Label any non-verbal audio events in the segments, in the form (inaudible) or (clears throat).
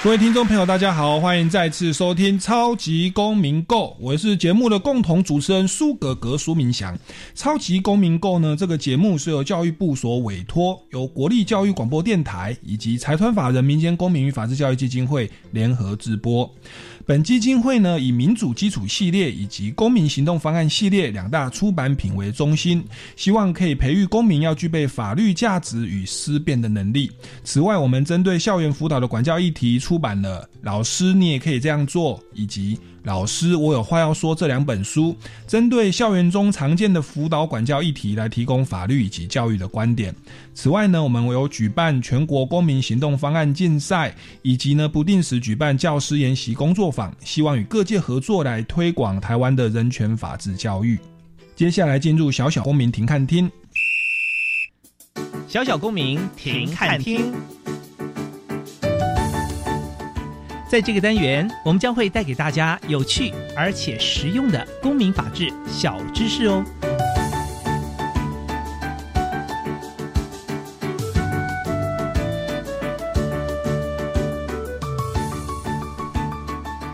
各位听众朋友，大家好，欢迎再次收听《超级公民购》，我是节目的共同主持人苏格格苏明祥。《超级公民购》呢，这个节目是由教育部所委托，由国立教育广播电台以及财团法人民间公民与法治教育基金会联合直播。本基金会呢，以民主基础系列以及公民行动方案系列两大出版品为中心，希望可以培育公民要具备法律价值与思辨的能力。此外，我们针对校园辅导的管教议题出版了《老师你也可以这样做》以及。老师，我有话要说。这两本书针对校园中常见的辅导管教议题来提供法律以及教育的观点。此外呢，我们有举办全国公民行动方案竞赛，以及呢不定时举办教师研习工作坊，希望与各界合作来推广台湾的人权法治教育。接下来进入小小公民庭看厅，小小公民庭看厅。在这个单元，我们将会带给大家有趣而且实用的公民法治小知识哦。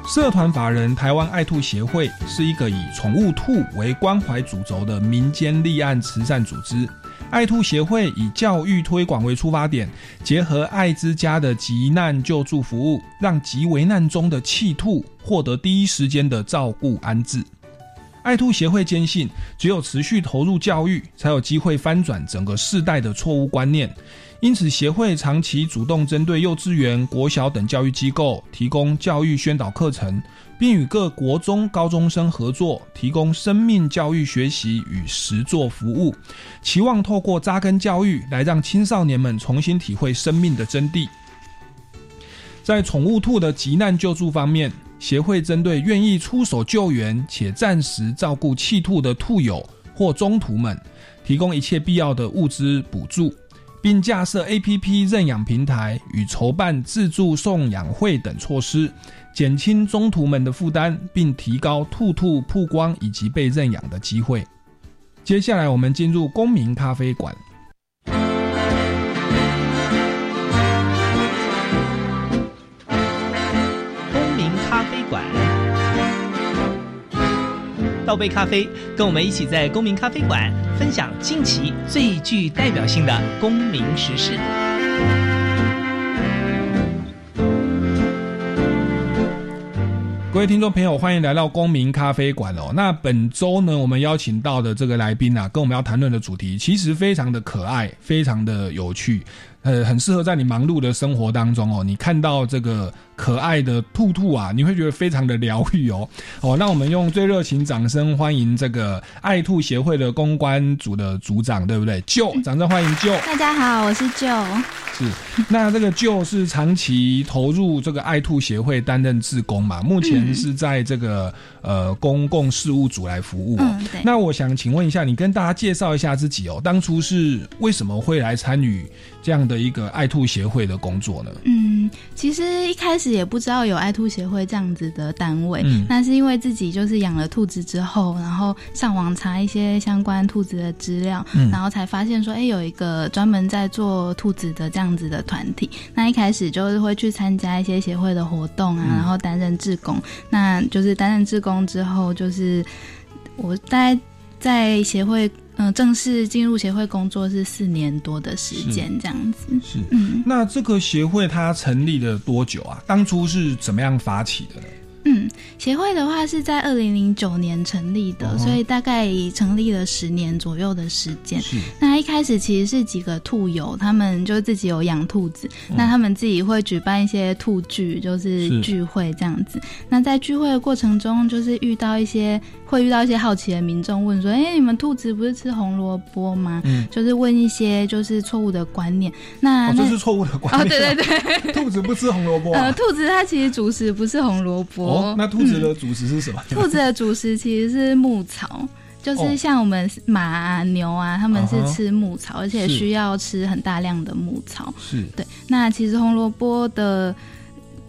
社团法人台湾爱兔协会是一个以宠物兔为关怀主轴的民间立案慈善组织。爱兔协会以教育推广为出发点，结合爱之家的急难救助服务，让极危难中的弃兔获得第一时间的照顾安置。爱兔协会坚信，只有持续投入教育，才有机会翻转整个世代的错误观念。因此，协会长期主动针对幼稚园、国小等教育机构提供教育宣导课程，并与各国中高中生合作，提供生命教育学习与实作服务，期望透过扎根教育，来让青少年们重新体会生命的真谛。在宠物兔的急难救助方面，协会针对愿意出手救援且暂时照顾弃兔的兔友或中途们，提供一切必要的物资补助。并架设 A.P.P 认养平台与筹办自助送养会等措施，减轻中途们的负担，并提高兔兔曝光以及被认养的机会。接下来，我们进入公民咖啡馆。公民咖啡馆。倒杯咖啡，跟我们一起在公民咖啡馆分享近期最具代表性的公民时事。各位听众朋友，欢迎来到公民咖啡馆哦。那本周呢，我们邀请到的这个来宾啊，跟我们要谈论的主题其实非常的可爱，非常的有趣，呃，很适合在你忙碌的生活当中哦，你看到这个。可爱的兔兔啊，你会觉得非常的疗愈哦。哦，那我们用最热情掌声欢迎这个爱兔协会的公关组的组长，对不对？舅，(laughs) 掌声欢迎舅。大家好，我是舅。是，那这个舅是长期投入这个爱兔协会担任志工嘛？目前是在这个呃公共事务组来服务。那我想请问一下，你跟大家介绍一下自己哦。当初是为什么会来参与这样的一个爱兔协会的工作呢？嗯，其实一开始。也不知道有爱兔协会这样子的单位，那是因为自己就是养了兔子之后，然后上网查一些相关兔子的资料，然后才发现说，哎，有一个专门在做兔子的这样子的团体。那一开始就是会去参加一些协会的活动啊，然后担任志工。那就是担任志工之后，就是我大概在协会。嗯，正式进入协会工作是四年多的时间，这样子。是，嗯，那这个协会它成立了多久啊？当初是怎么样发起的呢？嗯，嗯，协会的话是在二零零九年成立的，所以大概成立了十年左右的时间。是。那一开始其实是几个兔友，他们就自己有养兔子，那他们自己会举办一些兔聚，就是聚会这样子。那在聚会的过程中，就是遇到一些会遇到一些好奇的民众，问说：“哎，你们兔子不是吃红萝卜吗？”嗯，就是问一些就是错误的观念。那这是错误的观念。哦，对对对，(laughs) 兔子不吃红萝卜。(laughs) 呃，兔子它其实主食不是红萝卜。哦，那兔子的主食是什么？(laughs) 兔子的主食其实是牧草，就是像我们马啊、牛啊，他们是吃牧草，而且需要吃很大量的牧草。是对。那其实红萝卜的。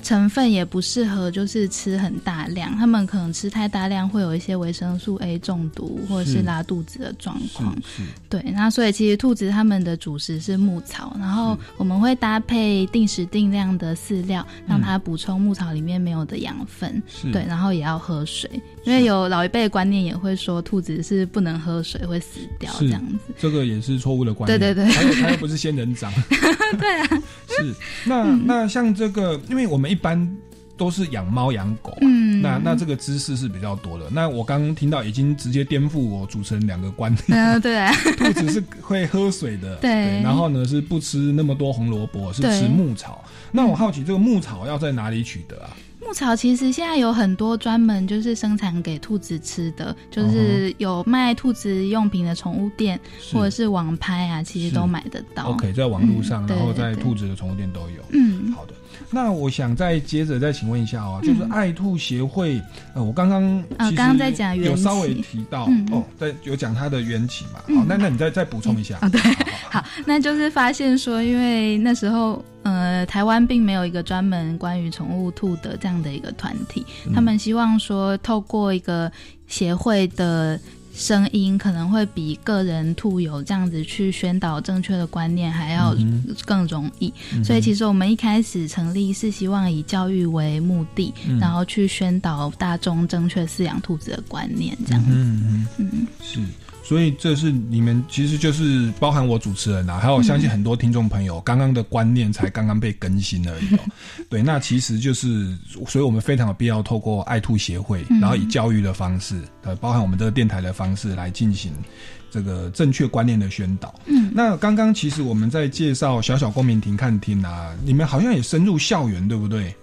成分也不适合，就是吃很大量，他们可能吃太大量会有一些维生素 A 中毒或者是拉肚子的状况。对，那所以其实兔子它们的主食是牧草，然后我们会搭配定时定量的饲料，让它补充牧草里面没有的养分。对，然后也要喝水，因为有老一辈的观念也会说兔子是不能喝水会死掉这样子。这个也是错误的观念。对对对，还有它又不是仙人掌。(laughs) 对啊，(laughs) 是那那像这个，因为我们一般都是养猫养狗，嗯，那那这个知识是比较多的。那我刚刚听到已经直接颠覆我主持人两个观念。嗯，对，(laughs) 兔子是会喝水的，对，然后呢是不吃那么多红萝卜，是吃牧草。那我好奇这个牧草要在哪里取得啊？牧草其实现在有很多专门就是生产给兔子吃的，就是有卖兔子用品的宠物店，或者是网拍啊，其实都买得到。OK，在网络上，然后在兔子的宠物店都有。嗯，好的。那我想再接着再请问一下哦，就是爱兔协会，呃，我刚刚啊刚刚在讲有稍微提到哦，在有讲它的缘起嘛。好，那那你再再补充一下啊？对，(laughs) 好，那就是发现说，因为那时候呃，台湾并没有一个专门关于宠物兔的这样的一个团体，他们希望说透过一个协会的。声音可能会比个人兔友这样子去宣导正确的观念还要更容易，所以其实我们一开始成立是希望以教育为目的，然后去宣导大众正确饲养兔子的观念，这样。子。嗯嗯，是。所以这是你们，其实就是包含我主持人啊，还有我相信很多听众朋友，刚刚的观念才刚刚被更新而已哦。(laughs) 对，那其实就是，所以我们非常有必要透过爱兔协会，然后以教育的方式，呃，包含我们这个电台的方式来进行。这个正确观念的宣导。嗯，那刚刚其实我们在介绍小小公民庭看厅啊，你们好像也深入校园，对不对？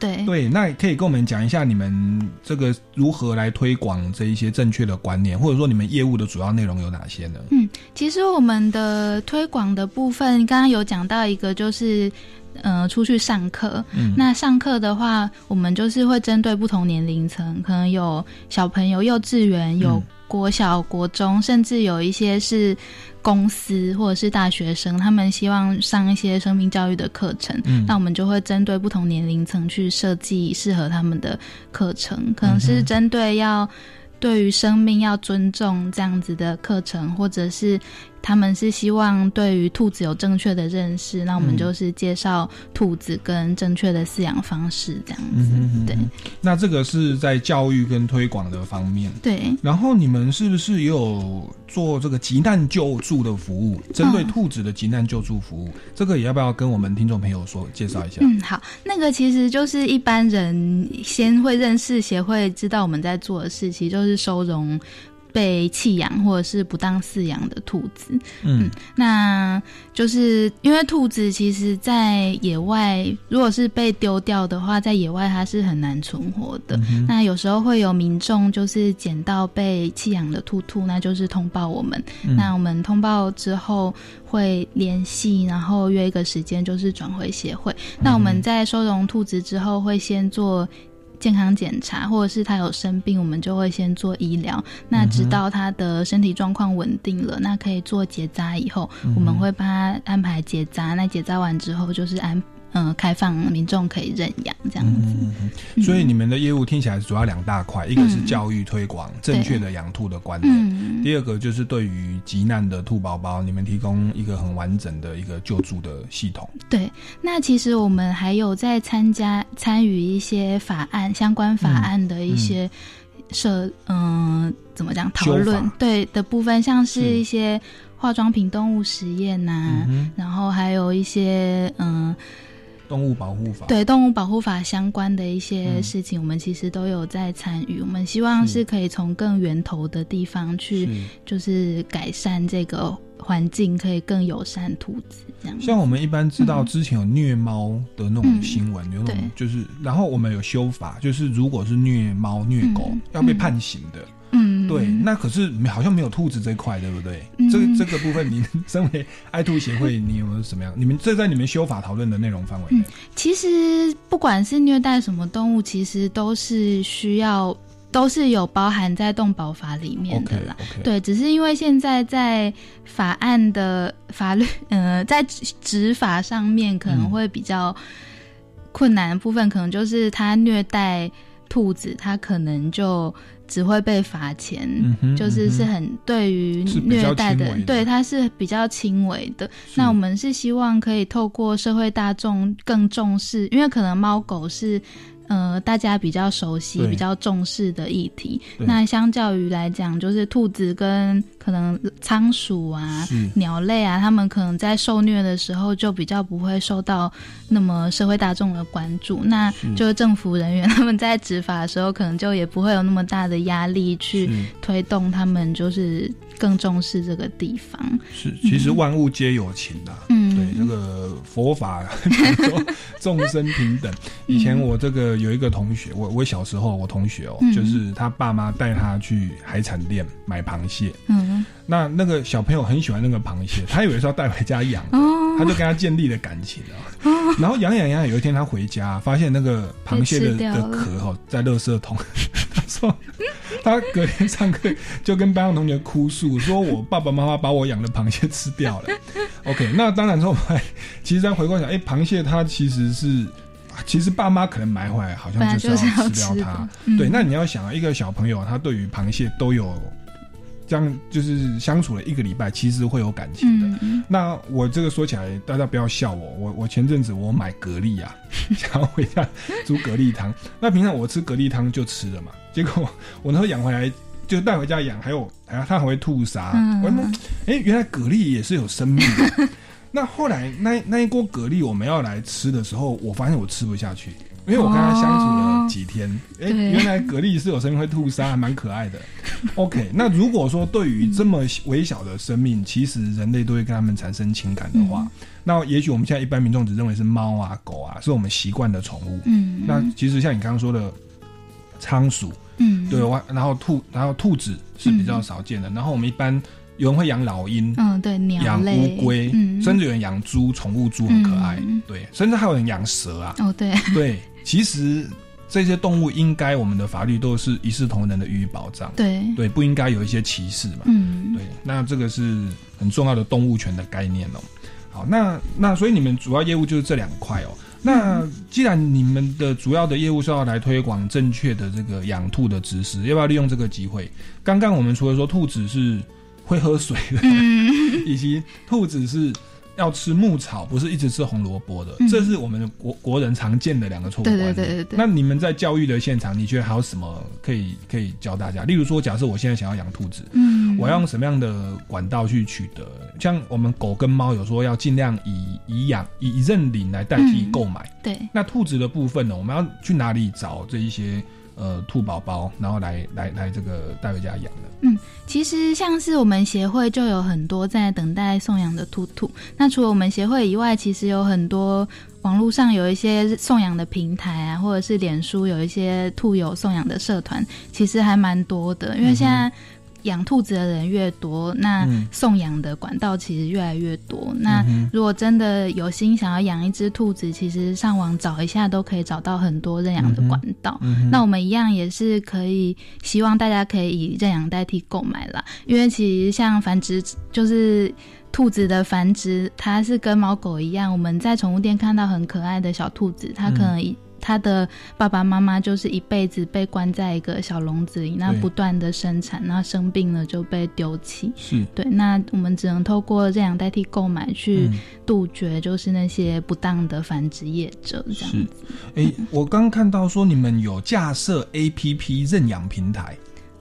嗯，对。对，那可以跟我们讲一下你们这个如何来推广这一些正确的观念，或者说你们业务的主要内容有哪些呢？嗯，其实我们的推广的部分，刚刚有讲到一个，就是呃，出去上课。嗯，那上课的话，我们就是会针对不同年龄层，可能有小朋友、幼稚园有。国小、国中，甚至有一些是公司或者是大学生，他们希望上一些生命教育的课程，那我们就会针对不同年龄层去设计适合他们的课程，可能是针对要对于生命要尊重这样子的课程，或者是。他们是希望对于兔子有正确的认识，那我们就是介绍兔子跟正确的饲养方式这样子。对，那这个是在教育跟推广的方面。对，然后你们是不是也有做这个急难救助的服务？针对兔子的急难救助服务，这个也要不要跟我们听众朋友说介绍一下？嗯，好，那个其实就是一般人先会认识协会，知道我们在做的事情，就是收容。被弃养或者是不当饲养的兔子，嗯，那就是因为兔子其实，在野外如果是被丢掉的话，在野外它是很难存活的。那有时候会有民众就是捡到被弃养的兔兔，那就是通报我们。那我们通报之后会联系，然后约一个时间，就是转回协会。那我们在收容兔子之后，会先做。健康检查，或者是他有生病，我们就会先做医疗。那直到他的身体状况稳定了，那可以做结扎以后，我们会帮他安排结扎。那结扎完之后，就是安。嗯，开放民众可以认养这样子，所以你们的业务听起来主要两大块，一个是教育推广正确的养兔的观念，第二个就是对于急难的兔宝宝，你们提供一个很完整的一个救助的系统。对，那其实我们还有在参加参与一些法案相关法案的一些设，嗯，怎么讲讨论？对的部分，像是一些化妆品动物实验呐，然后还有一些嗯。动物保护法，对动物保护法相关的一些事情，我们其实都有在参与。我们希望是可以从更源头的地方去，就是改善这个环境，可以更友善兔子这样。像我们一般知道之前有虐猫的那种新闻，有那种就是，然后我们有修法，就是如果是虐猫虐狗要被判刑的。嗯，对，那可是好像没有兔子这块，对不对？这这个部分，你 (laughs) 身为爱兔协会，你有没有什么样？你们这在你们修法讨论的内容范围内？其实不管是虐待什么动物，其实都是需要，都是有包含在动保法里面的啦。对，只是因为现在在法案的法律，呃，在执法上面可能会比较困难的部分，可能就是他虐待兔子，它可能就。只会被罚钱，就是是很对于虐待的，对它是比较轻微的。那我们是希望可以透过社会大众更重视，因为可能猫狗是。呃，大家比较熟悉、比较重视的议题，那相较于来讲，就是兔子跟可能仓鼠啊、鸟类啊，他们可能在受虐的时候就比较不会受到那么社会大众的关注。那就是政府人员 (laughs) 他们在执法的时候，可能就也不会有那么大的压力去推动他们，就是更重视这个地方。是，其实万物皆有情的。嗯，对，这个佛法 (laughs) 说 (laughs) 众生平等。以前我这个。有一个同学，我我小时候我同学哦，就是他爸妈带他去海产店买螃蟹，嗯，那那个小朋友很喜欢那个螃蟹，他以为是要带回家养，他就跟他建立了感情啊，然后养养养，有一天他回家发现那个螃蟹的的壳哈在垃圾桶，(laughs) 他说他隔天上课就跟班上同学哭诉，说我爸爸妈妈把我养的螃蟹吃掉了。OK，那当然之后，其实再回过想，哎，螃蟹它其实是。其实爸妈可能埋回来，好像就是要吃掉它。对，那你要想啊，一个小朋友他对于螃蟹都有这样，就是相处了一个礼拜，其实会有感情的。那我这个说起来，大家不要笑我。我我前阵子我买蛤蜊啊，(laughs) 想要回家煮蛤蜊汤。那平常我吃蛤蜊汤就吃了嘛，结果我那时候养回来就带回家养，还有还它还会吐沙。我说，哎，原来蛤蜊也是有生命的。(laughs) 那后来那那一锅蛤蜊我们要来吃的时候，我发现我吃不下去，因为我跟他相处了几天，哎，原来蛤蜊是有生命会吐沙，还蛮可爱的。OK，那如果说对于这么微小的生命，其实人类都会跟他们产生情感的话，那也许我们现在一般民众只认为是猫啊狗啊，是我们习惯的宠物。嗯，那其实像你刚刚说的仓鼠，嗯，对，然后兔，然后兔子是比较少见的，然后我们一般。有人会养老鹰，嗯，对，养乌龟，甚至有人养猪，宠物猪很可爱，对，甚至还有人养蛇啊。哦，对，(laughs) 对，其实这些动物应该我们的法律都是一视同仁的予以保障，对，对，不应该有一些歧视嘛。嗯，对，那这个是很重要的动物权的概念哦。好，那那所以你们主要业务就是这两块哦。那既然你们的主要的业务是要来推广正确的这个养兔的知识，要不要利用这个机会？刚刚我们除了说兔子是。会喝水的，(laughs) 以及兔子是要吃牧草，不是一直吃红萝卜的，这是我们国国人常见的两个错误观念。对对对对。那你们在教育的现场，你觉得还有什么可以可以教大家？例如说，假设我现在想要养兔子，嗯，我要用什么样的管道去取得？像我们狗跟猫有说要尽量以以养以认领来代替购买。对。那兔子的部分呢？我们要去哪里找这一些？呃，兔宝宝，然后来来来这个带回家养的。嗯，其实像是我们协会就有很多在等待送养的兔兔。那除了我们协会以外，其实有很多网络上有一些送养的平台啊，或者是脸书有一些兔友送养的社团，其实还蛮多的。因为现在。养兔子的人越多，那送养的管道其实越来越多。那如果真的有心想要养一只兔子，其实上网找一下都可以找到很多认养的管道。那我们一样也是可以，希望大家可以以认养代替购买啦。因为其实像繁殖，就是兔子的繁殖，它是跟猫狗一样，我们在宠物店看到很可爱的小兔子，它可能一。他的爸爸妈妈就是一辈子被关在一个小笼子里，那不断的生产，那生病了就被丢弃。是对，那我们只能透过认养代替购买去杜绝，就是那些不当的繁殖业者这样子。哎，我刚看到说你们有架设 A P P 认养平台。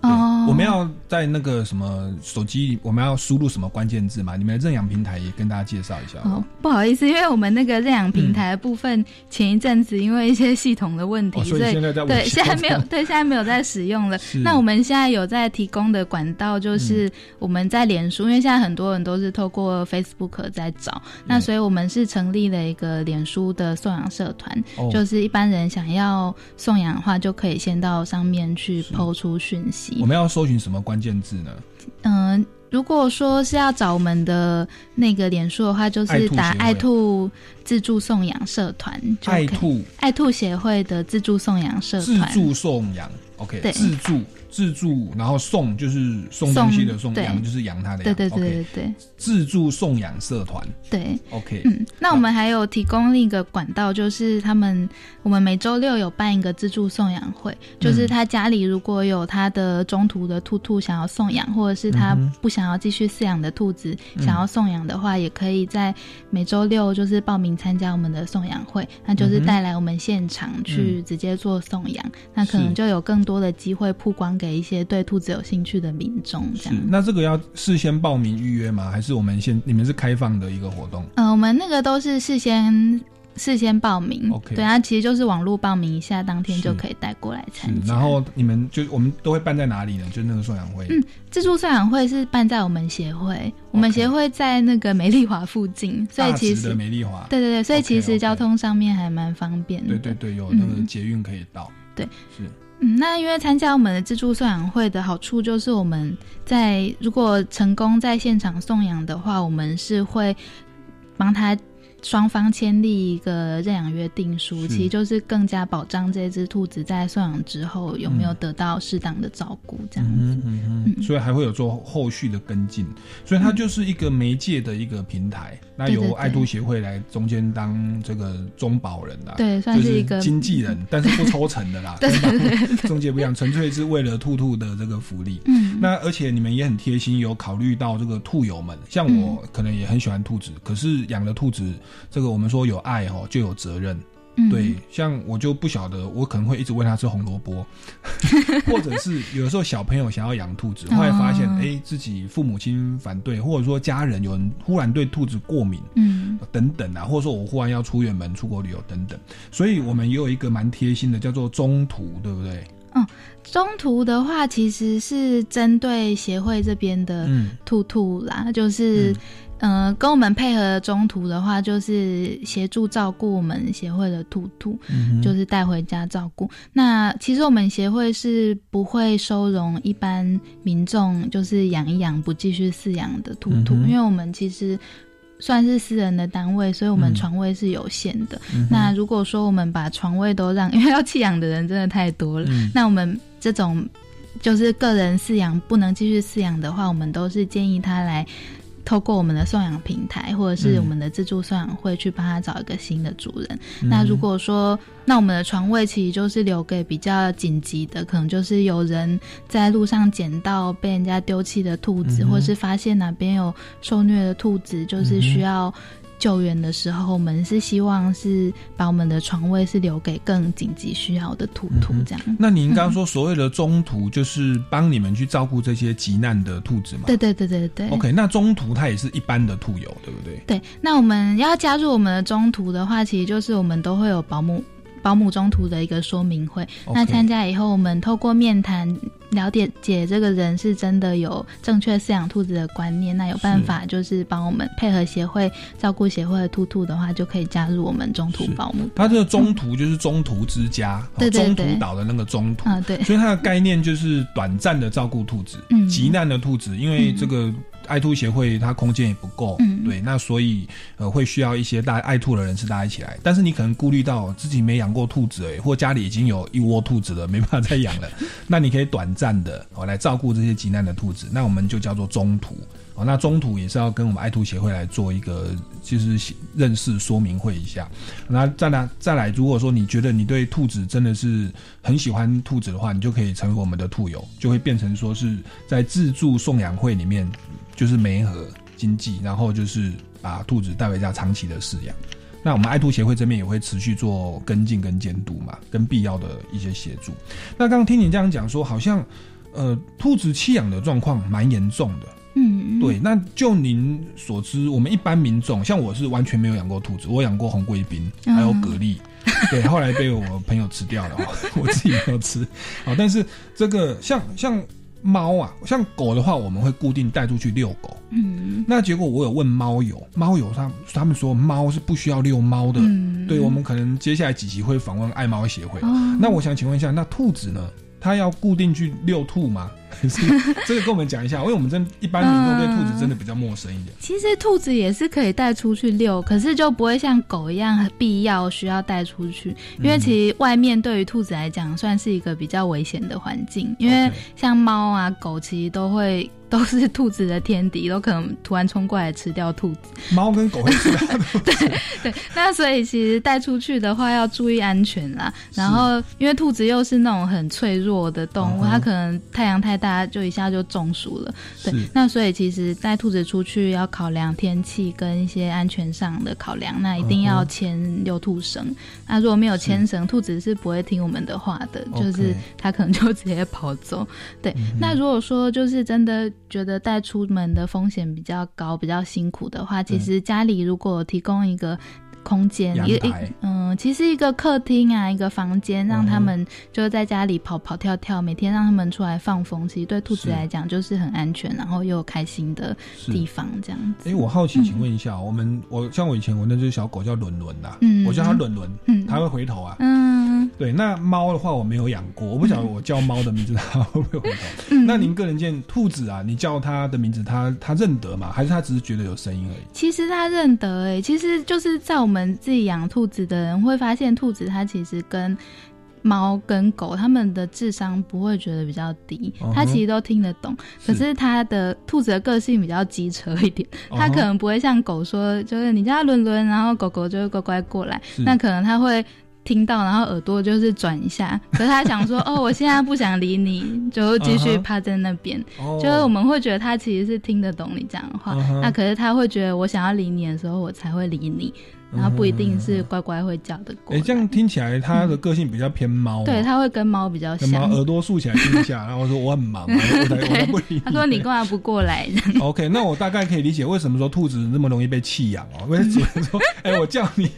哦。我们要在那个什么手机，我们要输入什么关键字嘛？你们的认养平台也跟大家介绍一下。哦，不好意思，因为我们那个认养平台的部分，前一阵子因为一些系统的问题，所以现在在对现在没有 (laughs) 对现在没有在使用了。那我们现在有在提供的管道，就是我们在脸书，因为现在很多人都是透过 Facebook 在找，那所以我们是成立了一个脸书的送养社团，就是一般人想要送养的话，就可以先到上面去抛出讯息。我们要搜寻什么关键字呢？嗯，如果说是要找我们的那个脸书的话，就是打“爱兔自助送养社团”。爱兔爱兔协会的自助送养社团。自助送养，OK，对自助。自助，然后送就是送东西的送，养就是养它的养。对对对对对。自助送养社团。对，OK。嗯，那我们还有提供另一个管道，就是他们我们每周六有办一个自助送养会，就是他家里如果有他的中途的兔兔想要送养，或者是他不想要继续饲养的兔子想要送养的话，也可以在每周六就是报名参加我们的送养会，那就是带来我们现场去直接做送养，那可能就有更多的机会曝光给。一些对兔子有兴趣的民众，这样。那这个要事先报名预约吗？还是我们先你们是开放的一个活动？嗯，我们那个都是事先事先报名。OK，对啊，其实就是网络报名一下，当天就可以带过来参加。然后你们就我们都会办在哪里呢？就那个送养会。嗯，自助送养会是办在我们协会，我们协会在那个美丽华附近，所以其实美丽华。对对对，所以其实交通上面还蛮方便的。对对对，有那个捷运可以到。对，是。嗯，那因为参加我们的自助送养会的好处，就是我们在如果成功在现场送养的话，我们是会帮他。双方签立一个认养约定书，其实就是更加保障这只兔子在送养之后有没有得到适当的照顾，这样子。嗯嗯嗯。所以还会有做后续的跟进，所以它就是一个媒介的一个平台。那由爱兔协会来中间当这个中保人啦，对，算是一个经纪人，(laughs) 但是不抽成的啦。对对对，(laughs) 中介不一样，纯粹是为了兔兔的这个福利。嗯。那而且你们也很贴心，有考虑到这个兔友们，像我可能也很喜欢兔子，可是养了兔子。这个我们说有爱哦就有责任，对，像我就不晓得，我可能会一直喂它吃红萝卜，(laughs) 或者是有的时候小朋友想要养兔子，后来发现哎自己父母亲反对，或者说家人有人忽然对兔子过敏，嗯，等等啊，或者说我忽然要出远门出国旅游等等，所以我们也有一个蛮贴心的，叫做中途，对不对？嗯，中途的话其实是针对协会这边的兔兔啦，就是。嗯，跟我们配合中途的话，就是协助照顾我们协会的兔兔，就是带回家照顾。那其实我们协会是不会收容一般民众，就是养一养不继续饲养的兔兔，因为我们其实算是私人的单位，所以我们床位是有限的。那如果说我们把床位都让，(laughs) 因为要弃养的人真的太多了，那我们这种就是个人饲养不能继续饲养的话，我们都是建议他来。透过我们的送养平台，或者是我们的自助送养会，去帮他找一个新的主人。那如果说，那我们的床位其实就是留给比较紧急的，可能就是有人在路上捡到被人家丢弃的兔子，或是发现哪边有受虐的兔子，就是需要。救援的时候，我们是希望是把我们的床位是留给更紧急需要的兔兔这样。那您刚刚说所谓的中途，就是帮你们去照顾这些急难的兔子吗？对对对对对。OK，那中途它也是一般的兔友，对不对？对。那我们要加入我们的中途的话，其实就是我们都会有保姆。保姆中途的一个说明会，那参加以后，我们透过面谈了解解这个人是真的有正确饲养兔子的观念，那有办法就是帮我们配合协会照顾协会的兔兔的话，就可以加入我们中途保姆。它这个中途就是中途之家，中途岛的那个中途。啊，对，所以它的概念就是短暂的照顾兔子，嗯。急难的兔子，因为这个。爱兔协会它空间也不够，对，那所以呃会需要一些大爱兔的人士大家一起来。但是你可能顾虑到自己没养过兔子哎，或家里已经有一窝兔子了，没办法 (laughs) 再养了，那你可以短暂的哦来照顾这些急难的兔子，那我们就叫做中途哦。那中途也是要跟我们爱兔协会来做一个就是认识说明会一下。那再来再来，如果说你觉得你对兔子真的是很喜欢兔子的话，你就可以成为我们的兔友，就会变成说是在自助送养会里面。就是媒合经济，然后就是把兔子带回家长期的饲养。那我们爱兔协会这边也会持续做跟进跟监督嘛，跟必要的一些协助。那刚刚听你这样讲说，好像呃，兔子弃养的状况蛮严重的。嗯，对。那就您所知，我们一般民众，像我是完全没有养过兔子，我养过红贵宾，还有蛤蜊，对，后来被我朋友吃掉了，(laughs) 我自己没有吃。好，但是这个像像猫啊，像狗的话，我们会固定带出去遛狗。嗯，那结果我有问猫友，猫友他他们说猫是不需要遛猫的。嗯，对，我们可能接下来几集会访问爱猫协会。那我想请问一下，那兔子呢？它要固定去遛兔吗？(laughs) 这个跟我们讲一下，因为我们真一般民众对兔子真的比较陌生一点。其实兔子也是可以带出去遛，可是就不会像狗一样必要需要带出去。因为其实外面对于兔子来讲算是一个比较危险的环境，因为像猫啊狗其实都会。(laughs) 都是兔子的天敌，都可能突然冲过来吃掉兔子。猫跟狗会吃掉兔子。(laughs) 对对，那所以其实带出去的话要注意安全啦。然后，因为兔子又是那种很脆弱的动物，它可能太阳太大家就一下就中暑了。对，那所以其实带兔子出去要考量天气跟一些安全上的考量，那一定要牵遛兔绳。那如果没有牵绳，兔子是不会听我们的话的，就是它可能就直接跑走。对，那如果说就是真的。觉得带出门的风险比较高、比较辛苦的话，其实家里如果提供一个。空间一个嗯，其实一个客厅啊，一个房间，让他们就在家里跑跑跳跳，每天让他们出来放风，其实对兔子来讲就是很安全，然后又开心的地方，这样子。哎，我好奇，请问一下，我们我像我以前我那只小狗叫伦伦呐，嗯，我叫它伦伦，嗯，它会回头啊，嗯，对。那猫的话我没有养过，我不晓得我叫猫的名字它会不会回头。(laughs) 那您个人见兔子啊，你叫它的名字，它它认得吗？还是它只是觉得有声音而已？其实它认得，哎，其实就是在我们。我们自己养兔子的人会发现，兔子它其实跟猫跟狗，它们的智商不会觉得比较低，它其实都听得懂。可是它的兔子的个性比较机车一点，它可能不会像狗说，就是你叫它轮轮，然后狗狗就会乖乖过来。那可能它会。听到，然后耳朵就是转一下，可是他想说，(laughs) 哦，我现在不想理你，就继续趴在那边。就是我们会觉得他其实是听得懂你讲的话，那可是他会觉得我想要理你的时候，我才会理你。然后不一定是乖乖会叫的狗。哎，这样听起来它的个性比较偏猫。对，它会跟猫比较像。猫耳朵竖起来听一下，(laughs) 然后说我很忙，我才我才不理你。他说你干嘛不过来？(laughs) OK，那我大概可以理解为什么说兔子那么容易被弃养哦。因为什么说哎我叫你，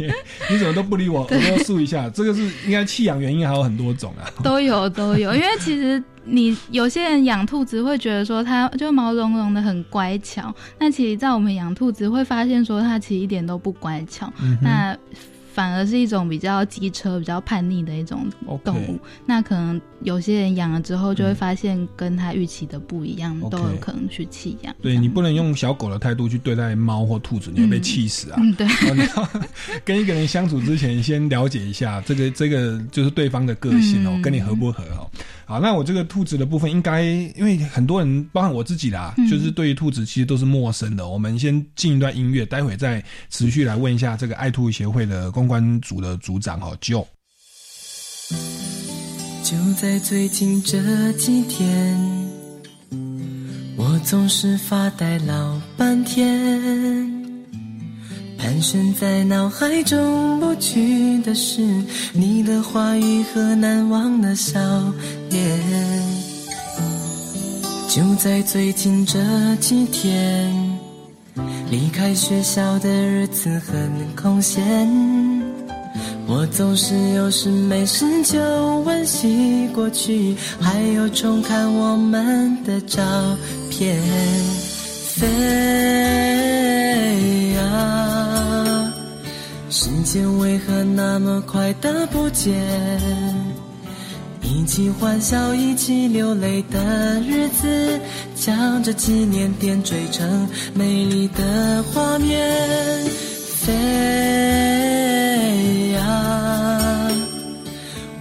你怎么都不理我？(laughs) 耳朵竖一下，这个是应该弃养原因还有很多种啊。都有都有，因为其实。你有些人养兔子会觉得说它就毛茸茸的很乖巧，那其实，在我们养兔子会发现说它其实一点都不乖巧，那反而是一种比较机车、比较叛逆的一种动物。那可能有些人养了之后就会发现跟他预期的不一样，都有可能去弃养。对你不能用小狗的态度去对待猫或兔子，你会被气死啊！嗯对，(laughs) 跟一个人相处之前，先了解一下这个这个就是对方的个性哦，跟你合不合哦。好，那我这个兔子的部分，应该因为很多人，包含我自己啦，就是对于兔子其实都是陌生的。我们先进一段音乐，待会再持续来问一下这个爱兔协会的公关组的组长哦，Jo。就在最近这几天，我总是发呆老半天。盘旋在脑海中不去的是你的话语和难忘的笑脸。就在最近这几天，离开学校的日子很空闲，我总是有事没事就温习过去，还有重看我们的照片。飞啊！时间为何那么快的不见？一起欢笑，一起流泪的日子，将这纪念点缀成美丽的画面。飞啊，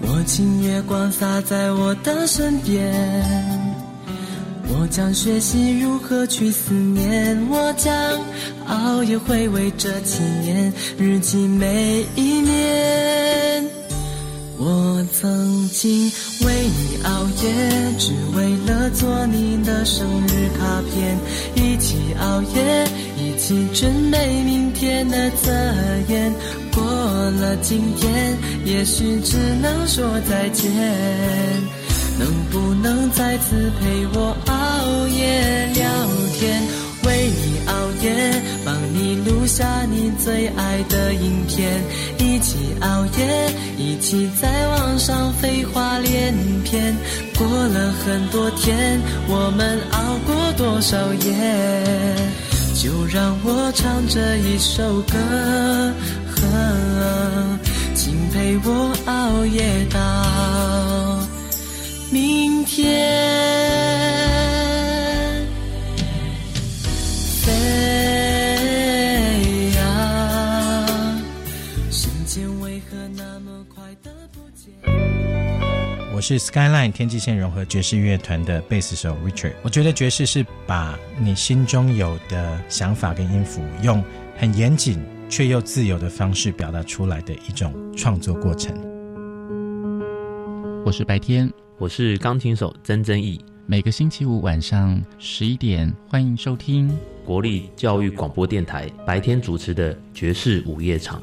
我请月光洒在我的身边。我将学习如何去思念，我将熬夜回味这几年日记每一面。我曾经为你熬夜，只为了做你的生日卡片，一起熬夜，一起准备明天的测验。过了今天，也许只能说再见。能不能再次陪我熬夜聊天？为你熬夜，帮你录下你最爱的影片，一起熬夜，一起在网上废话连篇。过了很多天，我们熬过多少夜？就让我唱这一首歌，请陪我熬夜到明天。我是 Skyline 天际线融合爵士乐团的贝斯手 Richard。我觉得爵士是把你心中有的想法跟音符，用很严谨却又自由的方式表达出来的一种创作过程。我是白天，我是钢琴手曾曾毅。每个星期五晚上十一点，欢迎收听国立教育广播电台白天主持的爵士午夜场。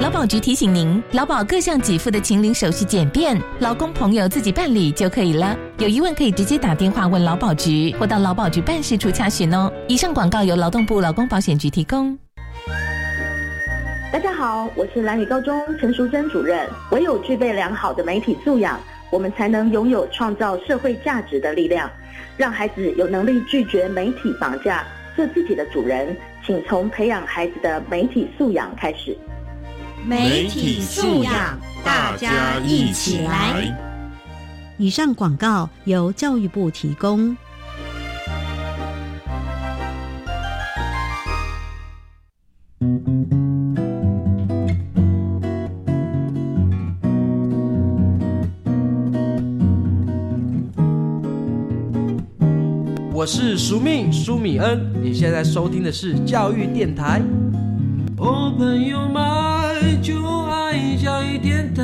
劳保局提醒您，劳保各项给付的请领手续简便，劳工朋友自己办理就可以了。有疑问可以直接打电话问劳保局，或到劳保局办事处查询哦。以上广告由劳动部劳工保险局提供。大家好，我是蓝宇高中陈淑贞主任。唯有具备良好的媒体素养，我们才能拥有创造社会价值的力量，让孩子有能力拒绝媒体绑架，做自己的主人。请从培养孩子的媒体素养开始。媒体素养，大家一起来。以上广告由教育部提供。我是苏命苏米恩，你现在收听的是教育电台。哦，朋友们，就爱教育电台。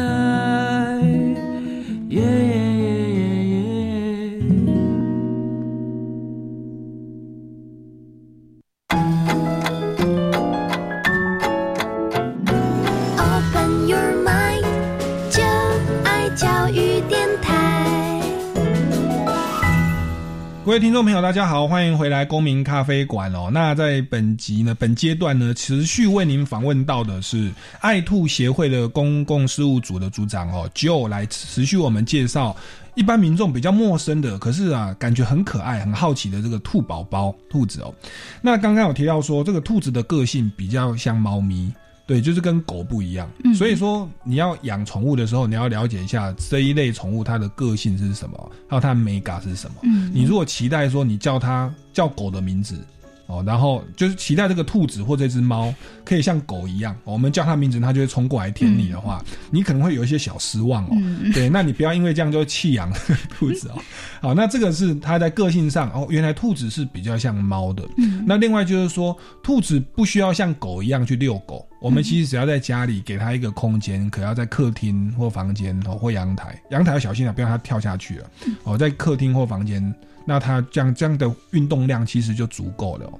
各位听众朋友，大家好，欢迎回来公民咖啡馆哦。那在本集呢，本阶段呢，持续为您访问到的是爱兔协会的公共事务组的组长哦，Joe 来持续我们介绍一般民众比较陌生的，可是啊，感觉很可爱、很好奇的这个兔宝宝兔子哦。那刚刚有提到说，这个兔子的个性比较像猫咪。对，就是跟狗不一样，所以说你要养宠物的时候，你要了解一下这一类宠物它的个性是什么，还有它的美感是什么。你如果期待说你叫它叫狗的名字。哦，然后就是期待这个兔子或这只猫可以像狗一样，我们叫它名字，它就会冲过来舔你的话，你可能会有一些小失望哦。对，那你不要因为这样就弃养兔子哦。(laughs) 好，那这个是它在个性上哦，原来兔子是比较像猫的。那另外就是说，兔子不需要像狗一样去遛狗，我们其实只要在家里给它一个空间，可要在客厅或房间哦或阳台，阳台要小心啊，不要它跳下去了。哦，在客厅或房间。那它这样这样的运动量其实就足够了。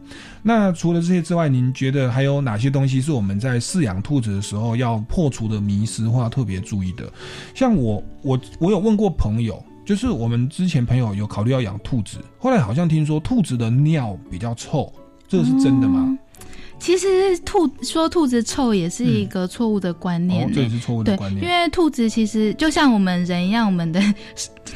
那除了这些之外，您觉得还有哪些东西是我们在饲养兔子的时候要破除的迷思或要特别注意的？像我我我有问过朋友，就是我们之前朋友有考虑要养兔子，后来好像听说兔子的尿比较臭，这个是真的吗？其实兔说兔子臭也是一个错误的观念，这也是错误的观念。因为兔子其实就像我们人一样，我们的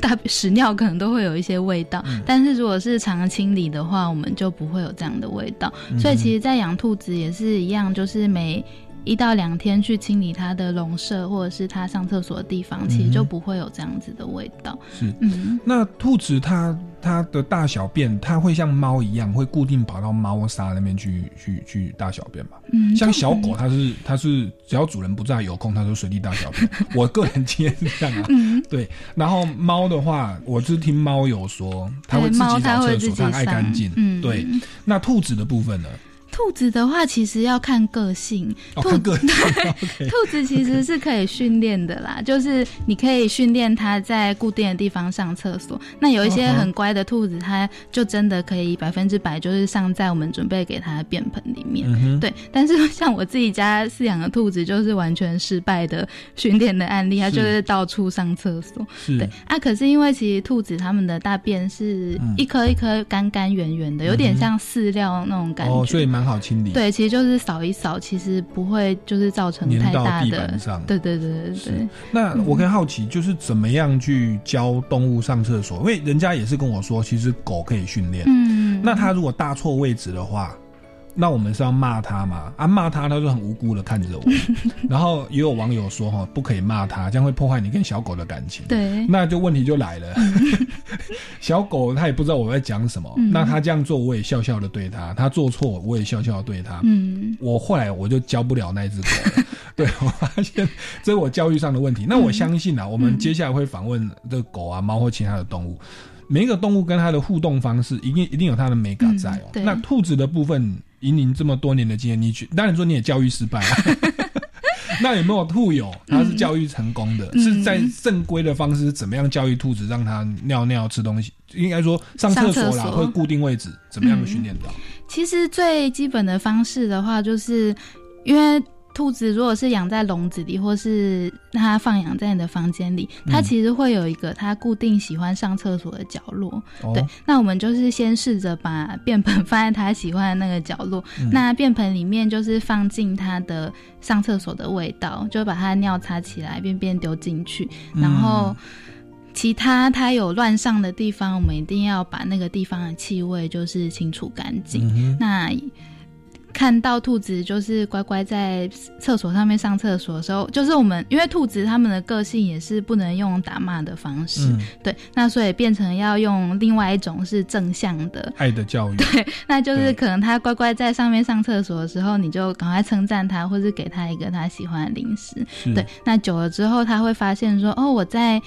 大屎尿可能都会有一些味道，但是如果是常清理的话，我们就不会有这样的味道。所以其实，在养兔子也是一样，就是每。一到两天去清理它的笼舍，或者是它上厕所的地方，其实就不会有这样子的味道。是，嗯，那兔子它它的大小便，它会像猫一样，会固定跑到猫砂那边去去去大小便吗？嗯，像小狗，它是它是只要主人不在有空，它就随地大小便。(laughs) 我个人经验是这样啊，对。然后猫的话，我是听猫有说，它会自己找厕所，它爱干净。嗯，对。那兔子的部分呢？兔子的话，其实要看个性。兔子，(laughs) 兔子其实是可以训练的啦，就是你可以训练它在固定的地方上厕所。那有一些很乖的兔子，它就真的可以百分之百就是上在我们准备给它的便盆里面。对，但是像我自己家饲养的兔子，就是完全失败的训练的案例，它就是到处上厕所。对啊，可是因为其实兔子它们的大便是一颗一颗干干圆圆的，有点像饲料那种感觉，所以蛮好清理。对，其实就是扫一扫，其实不会就是造成太大的。对对对对对。那我很好奇，就是怎么样去教动物上厕所？因为人家也是跟我说，其实狗可以训练。嗯。那它如果大错位置的话。那我们是要骂他嘛？啊，骂他，他就很无辜的看着我。(laughs) 然后也有网友说哈，不可以骂他，这样会破坏你跟小狗的感情。对，那就问题就来了。(laughs) 小狗它也不知道我在讲什么，那它这样做，我也笑笑的对它，它做错，我也笑笑的对他。嗯，我后来我就教不了那只狗了。(laughs) 对我发现这是我教育上的问题。那我相信啊，我们接下来会访问这狗啊、猫或其他的动物，每一个动物跟它的互动方式，一定一定有它的美感在哦。那兔子的部分。以您这么多年的经验，你去当然说你也教育失败了。(laughs) 那有没有兔友他是教育成功的？是在正规的方式怎么样教育兔子，让它尿尿吃东西？应该说上厕所啦，会固定位置，怎么样训练到？其实最基本的方式的话，就是因为。兔子如果是养在笼子里，或是它放养在你的房间里，它其实会有一个它固定喜欢上厕所的角落。对，那我们就是先试着把便盆放在它喜欢的那个角落，那便盆里面就是放进它的上厕所的味道，就把它尿擦起来，便便丢进去，然后其他它有乱上的地方，我们一定要把那个地方的气味就是清除干净。那看到兔子就是乖乖在厕所上面上厕所的时候，就是我们因为兔子它们的个性也是不能用打骂的方式，对，那所以变成要用另外一种是正向的。爱的教育，(laughs) 对，那就是可能它乖乖在上面上厕所的时候，你就赶快称赞它，或是给它一个它喜欢的零食，对，那久了之后，它会发现说，哦，我在。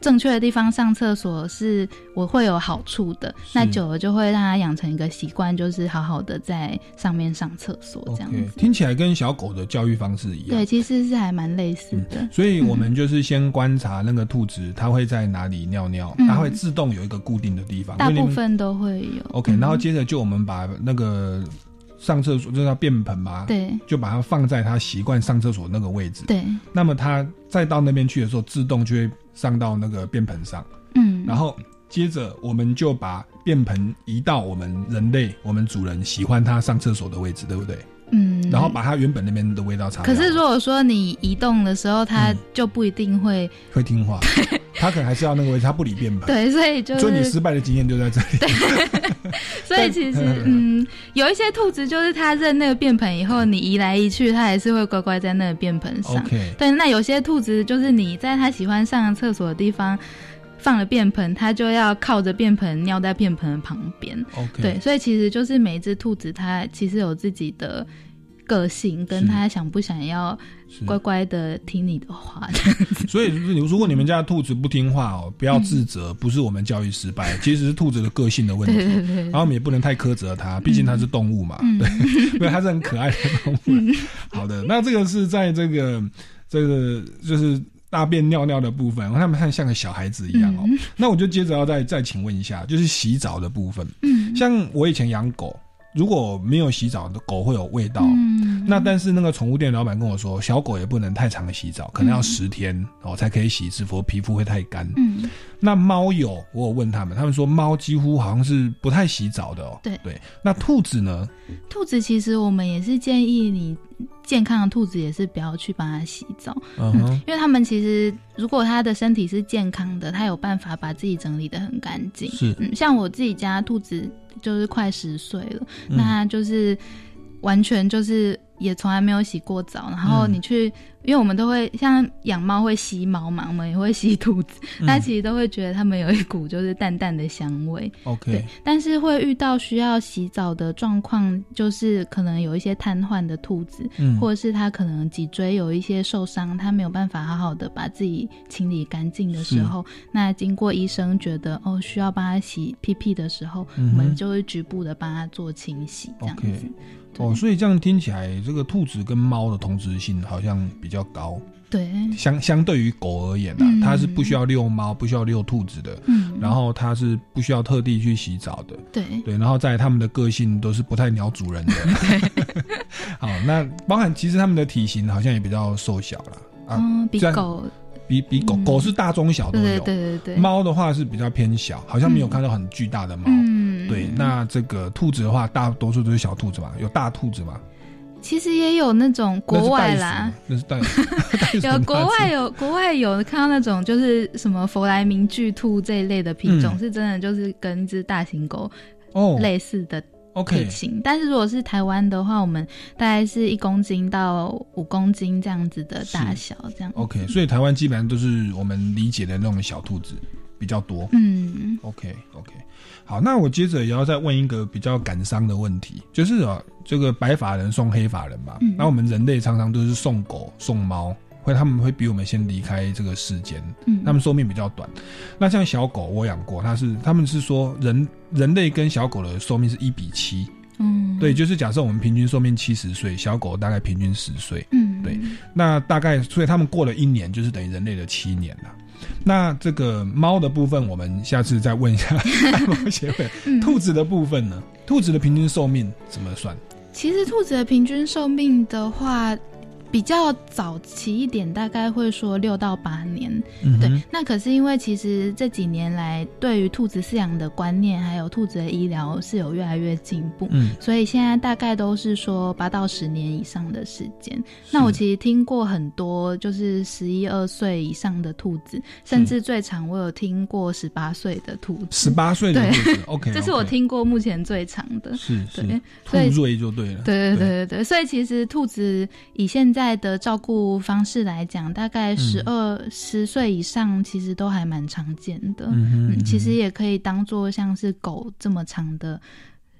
正确的地方上厕所是我会有好处的，那久了就会让他养成一个习惯，就是好好的在上面上厕所这样子。听起来跟小狗的教育方式一样，对，其实是还蛮类似的。所以 (laughs) 我们就是先观察那个兔子，它会在哪里尿尿，它会自动有一个固定的地方，大部分都会有。OK，然后接着就我们把那个。上厕所就要便盆嘛，对，就把它放在他习惯上厕所那个位置，对。那么他再到那边去的时候，自动就会上到那个便盆上，嗯。然后接着我们就把便盆移到我们人类、我们主人喜欢它上厕所的位置，对不对？嗯，然后把它原本那边的味道擦。可是如果说你移动的时候，它就不一定会会听话，(laughs) 它可能还是要那个位置，他不理便盆。对，所以就所以你失败的经验就在这里。对 (laughs) 所以其实嗯，有一些兔子就是它认那个便盆以后，你移来移去，它还是会乖乖在那个便盆上。对，那有些兔子就是你在它喜欢上厕所的地方放了便盆，它就要靠着便盆尿在便盆的旁边。对，所以其实就是每一只兔子它其实有自己的。个性跟他想不想要乖乖的听你的话，(laughs) 所以如果你们家的兔子不听话哦，不要自责，不是我们教育失败，其实是兔子的个性的问题。然后我们也不能太苛责它，毕竟它是动物嘛，(laughs) 对，因为它是很可爱的动物。好的，那这个是在这个这个就是大便尿尿的部分，他们看像个小孩子一样哦。那我就接着要再再请问一下，就是洗澡的部分。嗯，像我以前养狗。如果没有洗澡的狗会有味道，嗯那但是那个宠物店老板跟我说，小狗也不能太长洗澡，可能要十天哦才可以洗一次，否则皮肤会太干。嗯，那猫有，我有问他们，他们说猫几乎好像是不太洗澡的哦。对对，那兔子呢？兔子其实我们也是建议你健康的兔子也是不要去帮它洗澡，嗯，因为他们其实如果它的身体是健康的，它有办法把自己整理的很干净。是，嗯，像我自己家兔子。就是快十岁了，那就是完全就是也从来没有洗过澡，然后你去，因为我们都会像养猫会吸毛嘛，我们也会吸兔子，那其实都会觉得它们有一股就是淡淡的香味。OK，对，但是会遇到需要洗澡的状况，就是可能有一些瘫痪的兔子，嗯，或者是它可能脊椎有一些受伤，它没有办法好好的把自己清理干净的时候，那经过医生觉得哦需要帮它洗屁屁的时候，我们就会局部的帮它做清洗，这样子。哦，所以这样听起来，这个兔子跟猫的同质性好像比较高。对，相相对于狗而言呢，它是不需要遛猫，不需要遛兔子的。嗯，然后它是不需要特地去洗澡的。对对，然后在它们的个性都是不太鸟主人的。(laughs) (laughs) 好，那包含其实它们的体型好像也比较瘦小了啊，比狗。比比狗狗是大中小都有，对对对对。猫的话是比较偏小，好像没有看到很巨大的猫。嗯，对。那这个兔子的话，大多数都是小兔子嘛，有大兔子吗？其实也有那种国外啦，那是袋 (laughs) (laughs) 有国外有国外有看到那种就是什么佛莱明巨兔这一类的品种，是真的就是跟一只大型狗哦类似的。OK，行，但是如果是台湾的话，我们大概是一公斤到五公斤这样子的大小，这样。OK，所以台湾基本上都是我们理解的那种小兔子比较多。嗯，OK，OK，好，那我接着也要再问一个比较感伤的问题，就是啊，这个白发人送黑发人嘛，那我们人类常常都是送狗送猫。会他们会比我们先离开这个世间，嗯，他们寿命比较短。那像小狗，我养过，它是他们是说人人类跟小狗的寿命是一比七，嗯，对，就是假设我们平均寿命七十岁，小狗大概平均十岁，嗯，对，那大概所以他们过了一年，就是等于人类的七年了。那这个猫的部分，我们下次再问一下 (laughs) 猫协会。兔子的部分呢？兔子的平均寿命怎么算？其实兔子的平均寿命的话。比较早期一点，大概会说六到八年，对。那可是因为其实这几年来，对于兔子饲养的观念，还有兔子的医疗是有越来越进步，嗯，所以现在大概都是说八到十年以上的时间。那我其实听过很多，就是十一二岁以上的兔子，甚至最长我有听过十八岁的兔子，十八岁的兔子，OK，(laughs) 这是我听过目前最长的，是是，兔瑞就对了，对对。对对对，所以其实兔子以现在。在的照顾方式来讲，大概十二十岁以上，其实都还蛮常见的。嗯，其实也可以当做像是狗这么长的。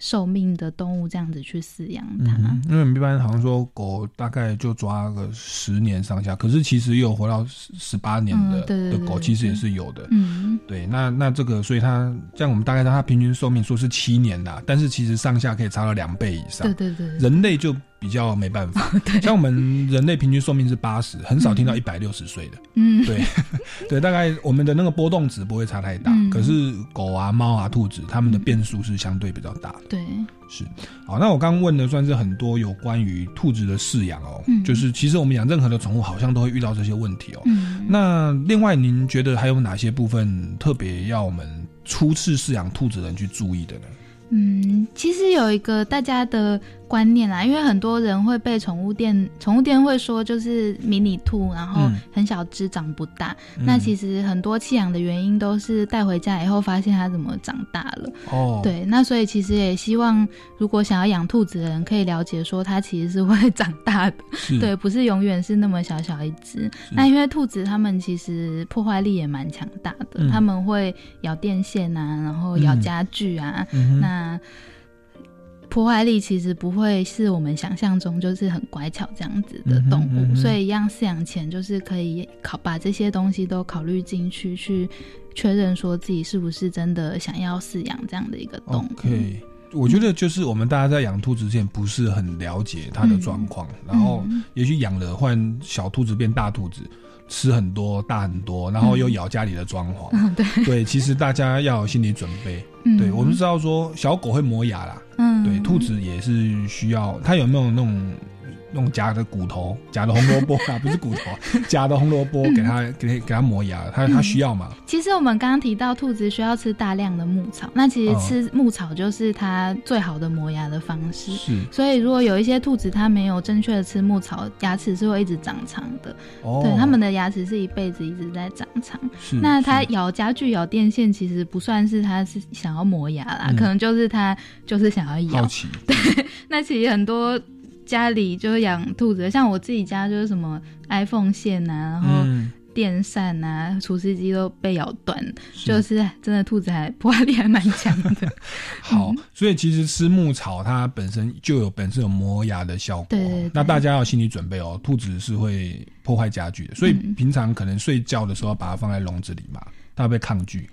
寿命的动物这样子去饲养它，嗯因为一般好像说狗大概就抓个十年上下，可是其实也有活到十十八年的的狗，其实也是有的。嗯，对，那那这个，所以它像我们大概它平均寿命说是七年啦，但是其实上下可以差到两倍以上。对对对，人类就比较没办法。(laughs) 像我们人类平均寿命是八十，很少听到一百六十岁的。嗯，对 (laughs) 对，大概我们的那个波动值不会差太大，可是狗啊、猫啊、兔子，它们的变数是相对比较大的。对，是好。那我刚刚问的算是很多有关于兔子的饲养哦，就是其实我们养任何的宠物，好像都会遇到这些问题哦。嗯那另外，您觉得还有哪些部分特别要我们初次饲养兔子的人去注意的呢？嗯，其实有一个大家的。观念啦，因为很多人会被宠物店，宠物店会说就是迷你兔，然后很小只，长不大。那其实很多弃养的原因都是带回家以后发现它怎么长大了。哦，对，那所以其实也希望，如果想要养兔子的人可以了解说，它其实是会长大的，对，不是永远是那么小小一只。那因为兔子它们其实破坏力也蛮强大的，他们会咬电线啊，然后咬家具啊，那。破坏力其实不会是我们想象中就是很乖巧这样子的动物，所以一样饲养前就是可以考把这些东西都考虑进去，去确认说自己是不是真的想要饲养这样的一个动物。我觉得就是我们大家在养兔子之前不是很了解它的状况，然后也许养了换小兔子变大兔子。吃很多大很多，然后又咬家里的装潢，对对，其实大家要有心理准备。对我们知道说小狗会磨牙啦，嗯，对，兔子也是需要，它有没有那种？用假的骨头，假的红萝卜啊，不是骨头，假的红萝卜给它给给它磨牙，它它需要吗？其实我们刚刚提到兔子需要吃大量的牧草，那其实吃牧草就是它最好的磨牙的方式。是，所以如果有一些兔子它没有正确的吃牧草，牙齿是会一直长长的。哦，对，它们的牙齿是一辈子一直在长长。是，那它咬家具、咬电线，其实不算是它是想要磨牙啦，可能就是它就是想要咬。好奇。对，那其实很多。家里就是养兔子，像我自己家就是什么 iPhone 线啊，然后电扇啊，除湿机都被咬断，就是真的兔子还破坏力还蛮强的。(laughs) 好，所以其实吃牧草它本身就有本身有磨牙的效果。对，那大家要心理准备哦，兔子是会破坏家具的，所以平常可能睡觉的时候把它放在笼子里嘛，它会抗拒。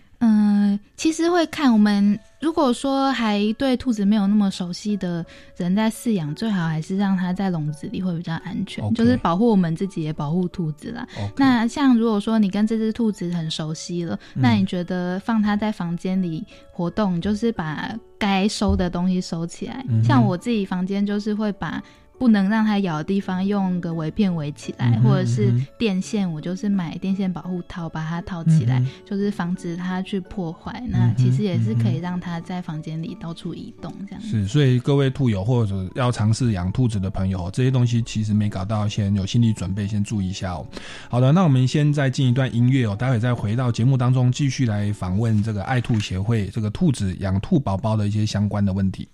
嗯，其实会看我们。如果说还对兔子没有那么熟悉的人在饲养，最好还是让它在笼子里会比较安全，就是保护我们自己也保护兔子啦。那像如果说你跟这只兔子很熟悉了，那你觉得放它在房间里活动，就是把该收的东西收起来。像我自己房间就是会把。不能让它咬的地方用个围片围起来，或者是电线，我就是买电线保护套把它套起来，就是防止它去破坏。那其实也是可以让它在房间里到处移动这样。是，所以各位兔友或者要尝试养兔子的朋友，这些东西其实没搞到，先有心理准备，先注意一下哦。好的，那我们先再进一段音乐哦，待会再回到节目当中，继续来访问这个爱兔协会这个兔子养兔宝宝的一些相关的问题。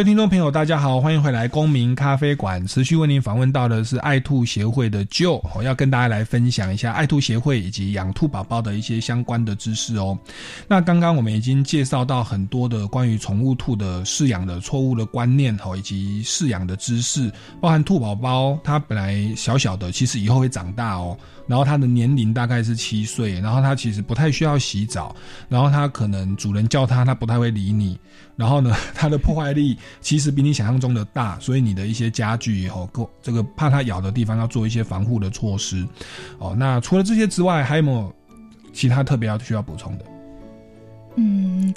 位听众朋友，大家好，欢迎回来公民咖啡馆。持续为您访问到的是爱兔协会的 Joe，要跟大家来分享一下爱兔协会以及养兔宝宝的一些相关的知识哦。那刚刚我们已经介绍到很多的关于宠物兔的饲养的错误的观念哦，以及饲养的知识，包含兔宝宝它本来小小的，其实以后会长大哦。然后它的年龄大概是七岁，然后它其实不太需要洗澡，然后它可能主人叫它，它不太会理你。然后呢，(laughs) 它的破坏力其实比你想象中的大，所以你的一些家具以后够这个怕它咬的地方要做一些防护的措施。哦，那除了这些之外，还有没有其他特别要需要补充的？嗯。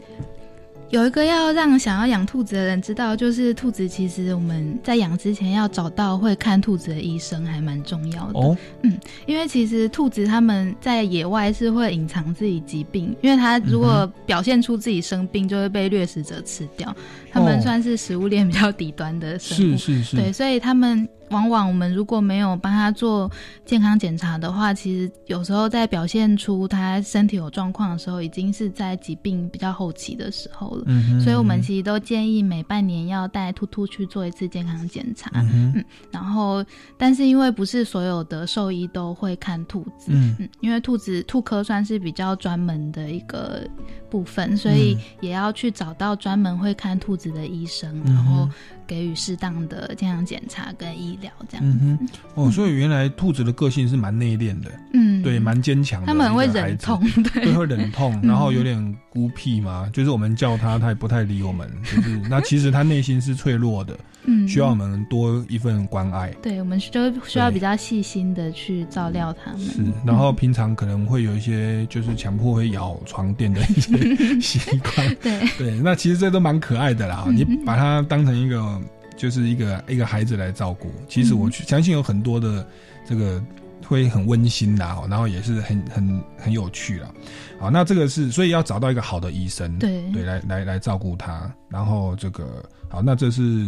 有一个要让想要养兔子的人知道，就是兔子其实我们在养之前要找到会看兔子的医生，还蛮重要的。哦，嗯，因为其实兔子他们在野外是会隐藏自己疾病，因为它如果表现出自己生病，就会被掠食者吃掉。他们算是食物链比较底端的生物，是是是，对，所以他们。往往我们如果没有帮他做健康检查的话，其实有时候在表现出他身体有状况的时候，已经是在疾病比较后期的时候了。嗯所以我们其实都建议每半年要带兔兔去做一次健康检查。嗯然后，但是因为不是所有的兽医都会看兔子，嗯嗯，因为兔子兔科算是比较专门的一个部分，所以也要去找到专门会看兔子的医生，然后。给予适当的健康检查跟医疗，这样。嗯哼，哦，所以原来兔子的个性是蛮内敛的，嗯，对，蛮坚强的。他们会忍痛，对，会忍痛，然后有点孤僻嘛，就是我们叫他，他也不太理我们，就是那其实他内心是脆弱的。嗯，需要我们多一份关爱。对，我们就需要比较细心的去照料他们。是，然后平常可能会有一些就是强迫会咬床垫的一些习惯。(laughs) 对对，那其实这都蛮可爱的啦。你把它当成一个就是一个一个孩子来照顾，其实我相信有很多的这个会很温馨的，然后也是很很很有趣了。好，那这个是所以要找到一个好的医生，对对，来来来照顾他，然后这个。好，那这是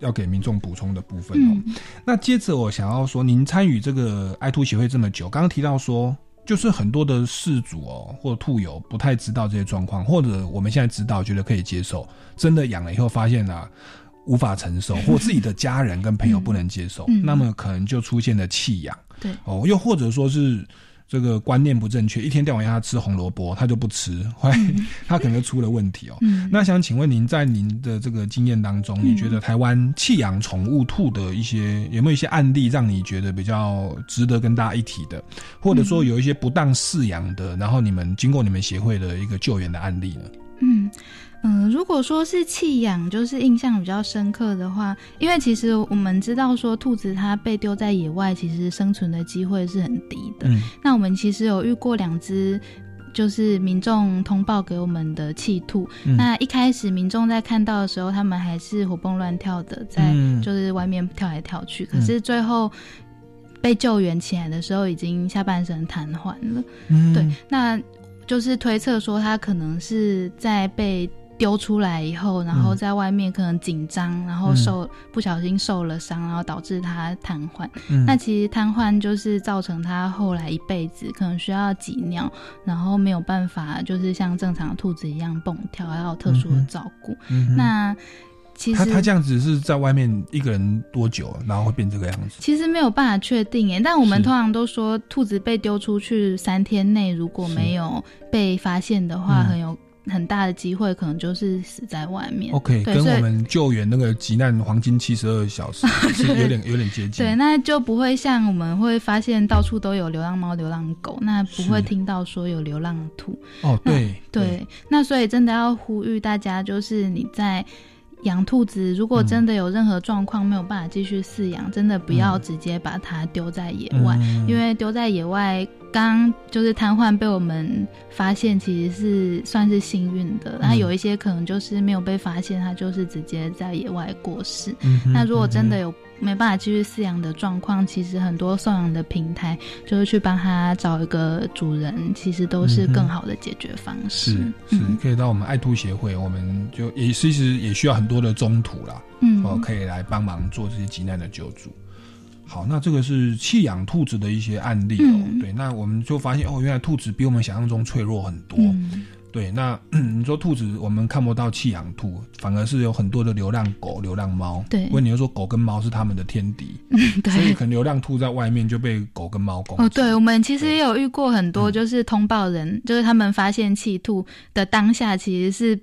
要给民众补充的部分哦。那接着我想要说，您参与这个爱兔协会这么久，刚刚提到说，就是很多的事主哦，或者兔友不太知道这些状况，或者我们现在知道，觉得可以接受，真的养了以后发现啊无法承受，或自己的家人跟朋友不能接受，那么可能就出现了弃养。对哦，又或者说是。这个观念不正确，一天到晚让他吃红萝卜，他就不吃，会 (laughs) 他可能出了问题哦。那想请问您，在您的这个经验当中，你觉得台湾弃养宠物兔的一些有没有一些案例，让你觉得比较值得跟大家一提的，或者说有一些不当饲养的，然后你们经过你们协会的一个救援的案例呢？嗯。嗯，如果说是弃养，就是印象比较深刻的话，因为其实我们知道说兔子它被丢在野外，其实生存的机会是很低的。嗯，那我们其实有遇过两只。就是民众通报给我们的弃兔。那一开始民众在看到的时候，他们还是活蹦乱跳的，在就是外面跳来跳去。可是最后被救援起来的时候，已经下半身瘫痪了。对，那就是推测说他可能是在被。丢出来以后，然后在外面可能紧张，然后受不小心受了伤，然后导致他瘫痪。那其实瘫痪就是造成他后来一辈子可能需要挤尿，然后没有办法就是像正常的兔子一样蹦跳，要有特殊的照顾。那其实他他这样子是在外面一个人多久，然后会变这个样子？其实没有办法确定诶，但我们通常都说，兔子被丢出去三天内如果没有被发现的话，很有。很大的机会可能就是死在外面。OK，跟我们救援那个急难黄金七十二小时 (laughs) 是有点有点接近。对，那就不会像我们会发现到处都有流浪猫、流浪狗，那不会听到说有流浪兔。哦，对对，那所以真的要呼吁大家，就是你在。养兔子，如果真的有任何状况没有办法继续饲养，真的不要直接把它丢在野外，因为丢在野外，刚就是瘫痪被我们发现，其实是算是幸运的。那有一些可能就是没有被发现，它就是直接在野外过世。那如果真的有。没办法继续饲养的状况，其实很多送养的平台就是去帮他找一个主人，其实都是更好的解决方式。是是，可以到我们爱兔协会，我们就也其实也需要很多的中途啦，嗯，哦，可以来帮忙做这些急难的救助。好，那这个是弃养兔子的一些案例哦。对，那我们就发现哦，原来兔子比我们想象中脆弱很多。对，那 (clears throat) 你说兔子，我们看不到弃养兔，反而是有很多的流浪狗、流浪猫。对，问你又说狗跟猫是他们的天敌，对，所以可能流浪兔在外面就被狗跟猫攻击。哦，对，我们其实也有遇过很多，就是通报人，就是他们发现弃兔的当下，其实是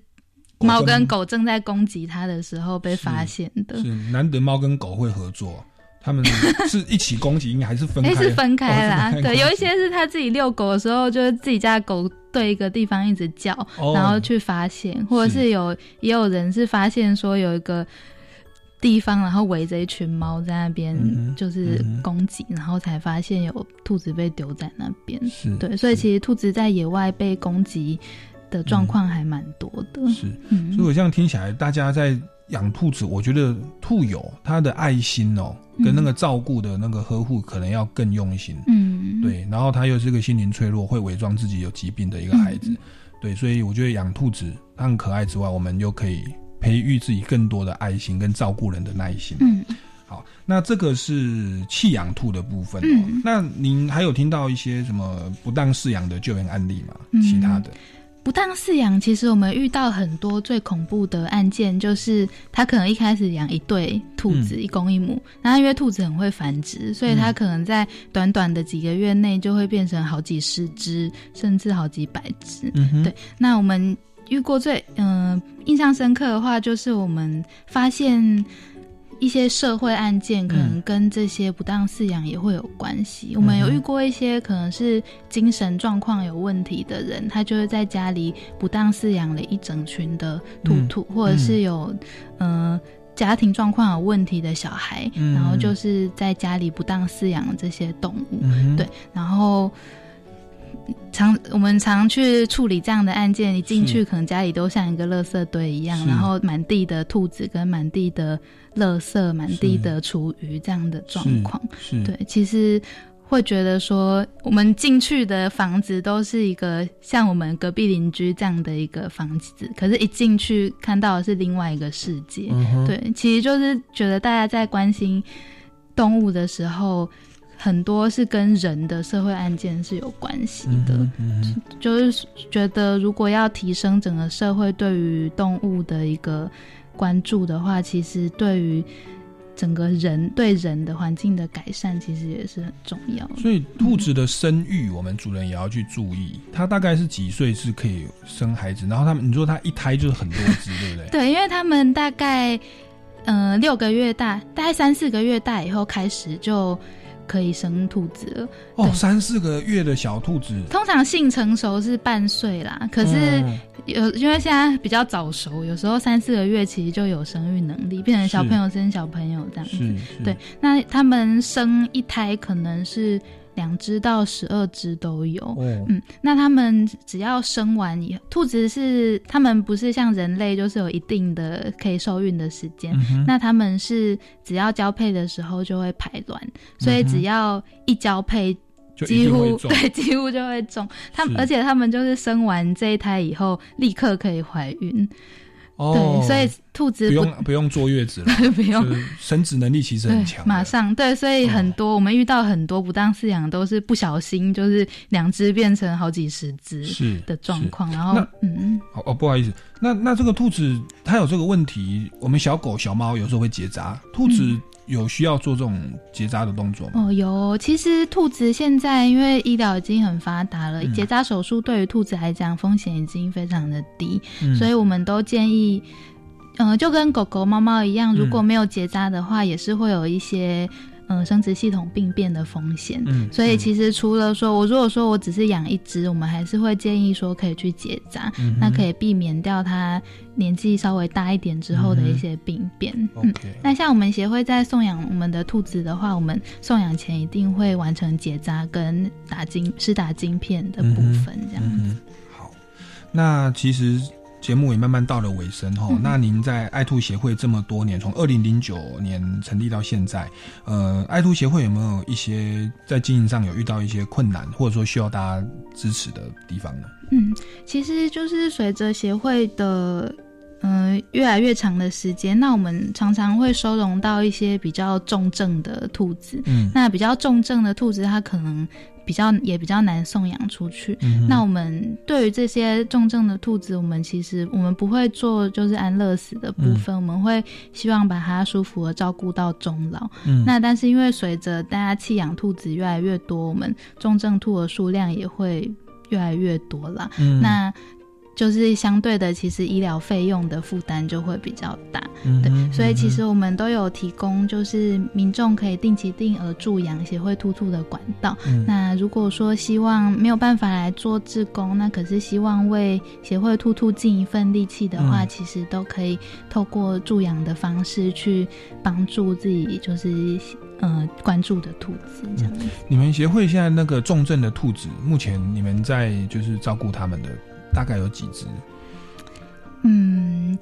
猫跟狗正在攻击它的时候被发现的。是难得猫跟狗会合作。他们是一起攻击，应该还是分开？是分开啦。对，有一些是他自己遛狗的时候，就是自己家狗对一个地方一直叫，然后去发现，或者是有也有人是发现说有一个地方，然后围着一群猫在那边就是攻击，然后才发现有兔子被丢在那边。是对，所以其实兔子在野外被攻击的状况还蛮多的。是，所以我这样听起来，大家在。养兔子，我觉得兔友他的爱心哦，跟那个照顾的那个呵护，可能要更用心。嗯，对。然后他又是个心灵脆弱、会伪装自己有疾病的一个孩子，对。所以我觉得养兔子，它很可爱之外，我们又可以培育自己更多的爱心跟照顾人的耐心。嗯，好，那这个是弃养兔的部分哦。那您还有听到一些什么不当饲养的救援案例吗？其他的？不当饲养，其实我们遇到很多最恐怖的案件，就是他可能一开始养一对兔子，一公一母，然后因为兔子很会繁殖，所以他可能在短短的几个月内就会变成好几十只，甚至好几百只。对，那我们遇过最嗯印象深刻的话，就是我们发现。一些社会案件可能跟这些不当饲养也会有关系。我们有遇过一些可能是精神状况有问题的人，他就会在家里不当饲养了一整群的兔兔，或者是有嗯家庭状况有问题的小孩，然后就是在家里不当饲养这些动物。对，然后。常我们常去处理这样的案件，一进去可能家里都像一个垃圾堆一样，然后满地的兔子跟满地的垃圾、满地的厨余这样的状况。对，其实会觉得说，我们进去的房子都是一个像我们隔壁邻居这样的一个房子，可是一进去看到的是另外一个世界。对，其实就是觉得大家在关心动物的时候。很多是跟人的社会案件是有关系的，就是觉得如果要提升整个社会对于动物的一个关注的话，其实对于整个人对人的环境的改善，其实也是很重要。所以兔子的生育，我们主人也要去注意。它大概是几岁是可以生孩子？然后他们，你说它一胎就是很多只，对不对？(laughs) 对，因为他们大概嗯六个月大，大概三四个月大以后开始就。可以生兔子了。哦，三四个月的小兔子，通常性成熟是半岁啦。可是有因为现在比较早熟，有时候三四个月其实就有生育能力，变成小朋友生小朋友这样子。对，那他们生一胎可能是两只到十二只都有。嗯，那他们只要生完以后，兔子是他们不是像人类，就是有一定的可以受孕的时间。那他们是只要交配的时候就会排卵，所以只要一交配。几乎 (laughs) 对，几乎就会中。他们而且他们就是生完这一胎以后，立刻可以怀孕。哦，对，所以兔子不用不用坐月子了，(laughs) 不用生殖能力其实很强。马上对，所以很多我们遇到很多不当饲养都是不小心，就是两只变成好几十只是的状况。然后嗯，哦哦，不好意思，那那这个兔子它有这个问题，我们小狗小猫有时候会结扎，兔子。有需要做这种结扎的动作吗？哦，有。其实兔子现在因为医疗已经很发达了，结扎手术对于兔子来讲风险已经非常的低，所以我们都建议，嗯，就跟狗狗、猫猫一样，如果没有结扎的话，也是会有一些。嗯，生殖系统病变的风险，嗯，所以其实除了说我如果说我只是养一只，我们还是会建议说可以去结扎，那可以避免掉它年纪稍微大一点之后的一些病变。嗯，那像我们协会在送养我们的兔子的话，我们送养前一定会完成结扎跟打晶是打晶片的部分，这样子。好，那其实。节目也慢慢到了尾声哈，那您在爱兔协会这么多年，从二零零九年成立到现在，呃，爱兔协会有没有一些在经营上有遇到一些困难，或者说需要大家支持的地方呢？嗯，其实就是随着协会的嗯越来越长的时间，那我们常常会收容到一些比较重症的兔子，嗯，那比较重症的兔子，它可能。比较也比较难送养出去。那我们对于这些重症的兔子，我们其实我们不会做就是安乐死的部分，我们会希望把它舒服的照顾到终老。那但是因为随着大家弃养兔子越来越多，我们重症兔的数量也会越来越多了。那就是相对的，其实医疗费用的负担就会比较大，嗯对，所以其实我们都有提供，就是民众可以定期定额助养协会兔兔的管道。那如果说希望没有办法来做志工，那可是希望为协会兔兔尽一份力气的话，其实都可以透过助养的方式去帮助自己，就是呃关注的兔子这样。你们协会现在那个重症的兔子，目前你们在就是照顾他们的。大概有几只？嗯，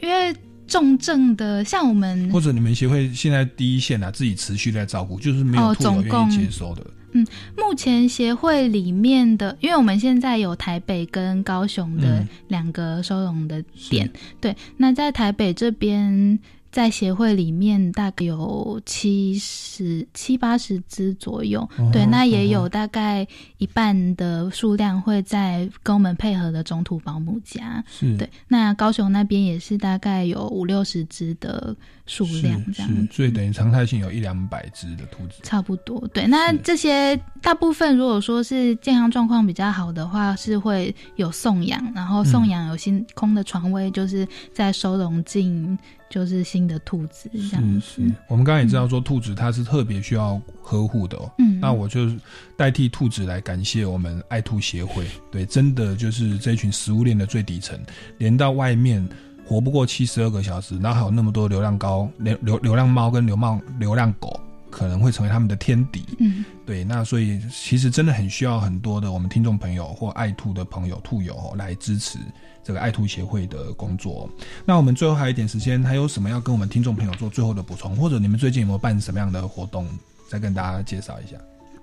因为重症的，像我们或者你们协会现在第一线啊，自己持续在照顾，就是没有兔友愿意接收的。嗯，目前协会里面的，因为我们现在有台北跟高雄的两个收容的点，对，那在台北这边。在协会里面大概有七十七八十只左右，对，那也有大概一半的数量会在跟我们配合的中途保姆家，对。那高雄那边也是大概有五六十只的数量，这样，所以等于常态性有一两百只的兔子，差不多。对，那这些大部分如果说是健康状况比较好的话，是会有送养，然后送养有新空的床位，就是在收容进。就是新的兔子这样子。我们刚刚也知道说，兔子它是特别需要呵护的哦。嗯，那我就代替兔子来感谢我们爱兔协会。对，真的就是这群食物链的最底层，连到外面活不过七十二个小时，然后还有那么多流浪高流流流浪猫跟流浪流浪狗。可能会成为他们的天敌，嗯，对，那所以其实真的很需要很多的我们听众朋友或爱兔的朋友、兔友来支持这个爱兔协会的工作。那我们最后还有一点时间，还有什么要跟我们听众朋友做最后的补充，或者你们最近有没有办什么样的活动，再跟大家介绍一下？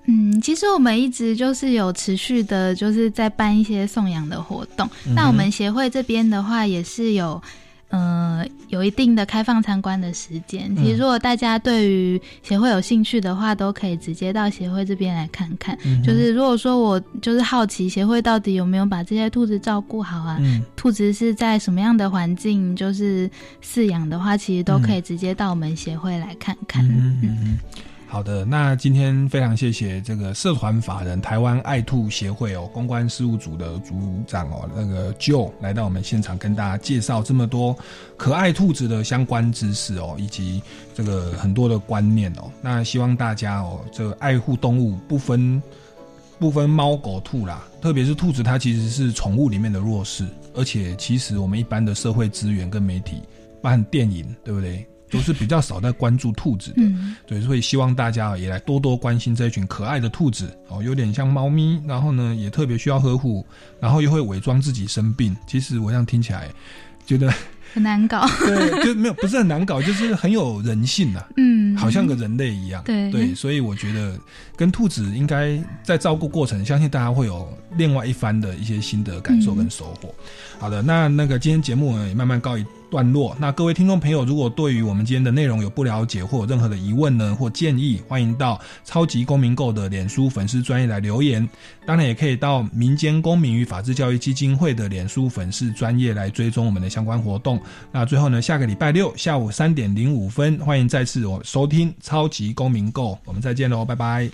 嗯，其实我们一直就是有持续的，就是在办一些送养的活动。那我们协会这边的话，也是有。呃，有一定的开放参观的时间。其实，如果大家对于协会有兴趣的话，都可以直接到协会这边来看看。就是如果说我就是好奇协会到底有没有把这些兔子照顾好啊，兔子是在什么样的环境就是饲养的话，其实都可以直接到我们协会来看看。嗯好的，那今天非常谢谢这个社团法人台湾爱兔协会哦公关事务组的组长哦那个 Joe 来到我们现场跟大家介绍这么多可爱兔子的相关知识哦，以及这个很多的观念哦。那希望大家哦，这个爱护动物不分不分猫狗兔啦，特别是兔子，它其实是宠物里面的弱势，而且其实我们一般的社会资源跟媒体，包含电影，对不对？都是比较少在关注兔子的。对，所以希望大家也来多多关心这一群可爱的兔子哦，有点像猫咪，然后呢也特别需要呵护，然后又会伪装自己生病。其实我这样听起来觉得。(laughs) 很难搞，对，就没有不是很难搞，就是很有人性呐，嗯，好像个人类一样，对对，所以我觉得跟兔子应该在照顾过程，相信大家会有另外一番的一些心得感受跟收获。好的，那那个今天节目也慢慢告一。段落。那各位听众朋友，如果对于我们今天的内容有不了解或有任何的疑问呢，或建议，欢迎到超级公民购的脸书粉丝专业来留言。当然，也可以到民间公民与法治教育基金会的脸书粉丝专业来追踪我们的相关活动。那最后呢，下个礼拜六下午三点零五分，欢迎再次我收听超级公民购，我们再见喽，拜拜。